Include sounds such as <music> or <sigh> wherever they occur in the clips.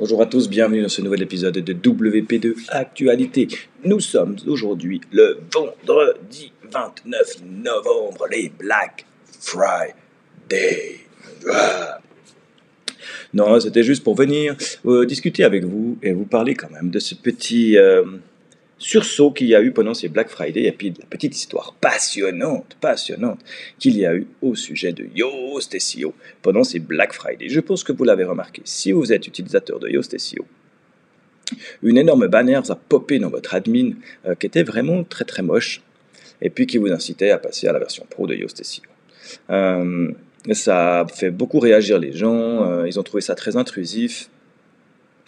Bonjour à tous, bienvenue dans ce nouvel épisode de WP2 Actualité. Nous sommes aujourd'hui le vendredi 29 novembre, les Black Friday. Non, c'était juste pour venir euh, discuter avec vous et vous parler quand même de ce petit euh, sursaut qu'il y a eu pendant ces Black Friday et puis la petite histoire passionnante, passionnante qu'il y a eu au sujet de Yoast SEO pendant ces Black Friday. Je pense que vous l'avez remarqué, si vous êtes utilisateur de Yoast SEO, une énorme bannière a popé dans votre admin euh, qui était vraiment très très moche et puis qui vous incitait à passer à la version pro de Yoast SEO. Euh, ça a fait beaucoup réagir les gens, euh, ils ont trouvé ça très intrusif.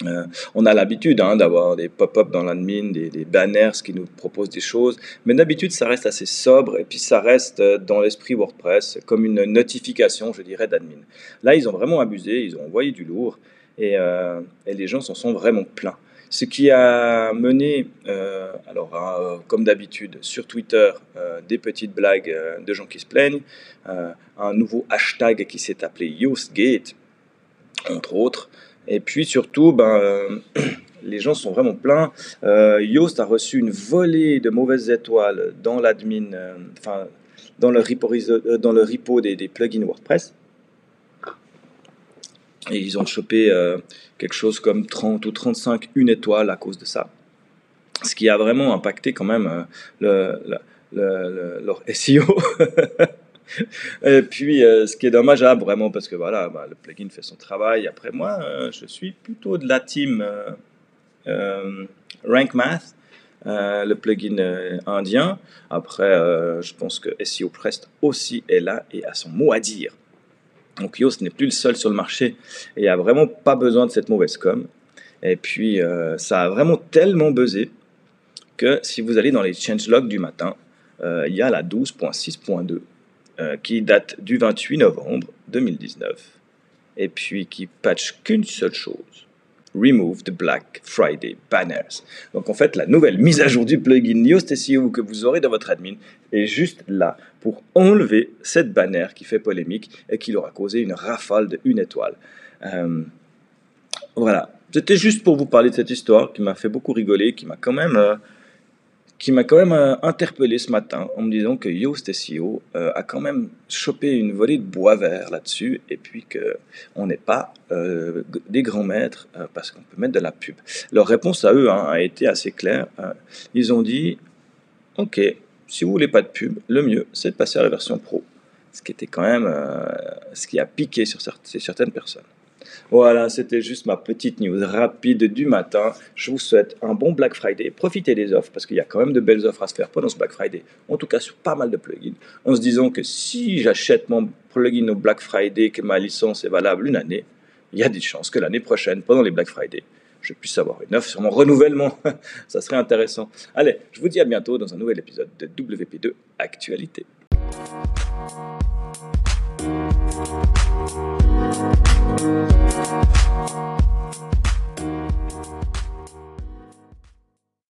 Euh, on a l'habitude hein, d'avoir des pop-up dans l'admin, des, des, banners qui nous proposent des choses, mais d'habitude ça reste assez sobre et puis ça reste euh, dans l'esprit WordPress comme une notification, je dirais, d'admin. Là, ils ont vraiment abusé, ils ont envoyé du lourd et, euh, les gens s'en sont vraiment pleins. Ce qui a mené, alors comme d'habitude, sur Twitter, des petites blagues de gens qui se plaignent, un nouveau hashtag qui s'est appelé YouthGate, entre autres, et puis surtout, ben, euh, <clears throat> les gens sont vraiment pleins. Euh, Yoast a reçu une volée de mauvaises étoiles dans l'admin, euh, enfin, dans le repo, euh, des, plugins WordPress. Et ils ont chopé quelque chose comme 30 ou 35 une étoile à cause de ça. Ce qui a vraiment impacté quand même le, le, le, leur SEO. <laughs> <laughs> Et puis, euh, ce qui est dommageable vraiment, parce que voilà, bah, le plugin fait son travail. Après, moi, euh, je suis plutôt de la team euh, euh Rank Math, le plugin indien. Après, je pense que SEO Prest aussi est là et a son mot à dire. Donc, Yoast n'est plus le seul sur le marché et a vraiment pas besoin de cette mauvaise com. Et puis, ça a vraiment tellement buzzé que si vous allez dans les changelogs du matin, il y a la 12.6.2 euh, qui date du 28 novembre 2019 et puis qui patch qu'une seule chose. Remove the Black Friday banners. Donc en fait, la nouvelle mise à jour du plugin Yoast SEO que vous aurez dans votre admin est juste là pour enlever cette banner qui fait polémique et qui leur a causé une rafale de une étoile. Euh, voilà, c'était juste pour vous parler de cette histoire qui m'a fait beaucoup rigoler, qui m'a quand même euh, qui m'a quand même euh, interpellé ce matin en me disant que Yoast SEO euh, a quand même chopé une volée de bois vert là-dessus et puis qu'on n'est pas euh, des grands maîtres parce qu'on peut mettre de la pub. Leur réponse à eux hein, a été assez claire. Ils ont dit Ok, si vous voulez pas de pub, le mieux c'est de passer à la version pro. Ce qui était quand même ce qui a piqué sur certaines personnes. Voilà, c'était juste ma petite news rapide du matin. Je vous souhaite un bon Black Friday. Profitez des offres parce qu'il y a quand même de belles offres à se faire pendant ce Black Friday. En tout cas, sur pas mal de plugins. En se disant que si j'achète mon plugin au Black Friday, que ma licence est valable une année, il y a des chances que l'année prochaine, pendant les Black Friday, je puisse avoir une offre sur mon renouvellement. <laughs> Ça serait intéressant. Allez, je vous dis à bientôt dans un nouvel épisode de WP2 Actualité.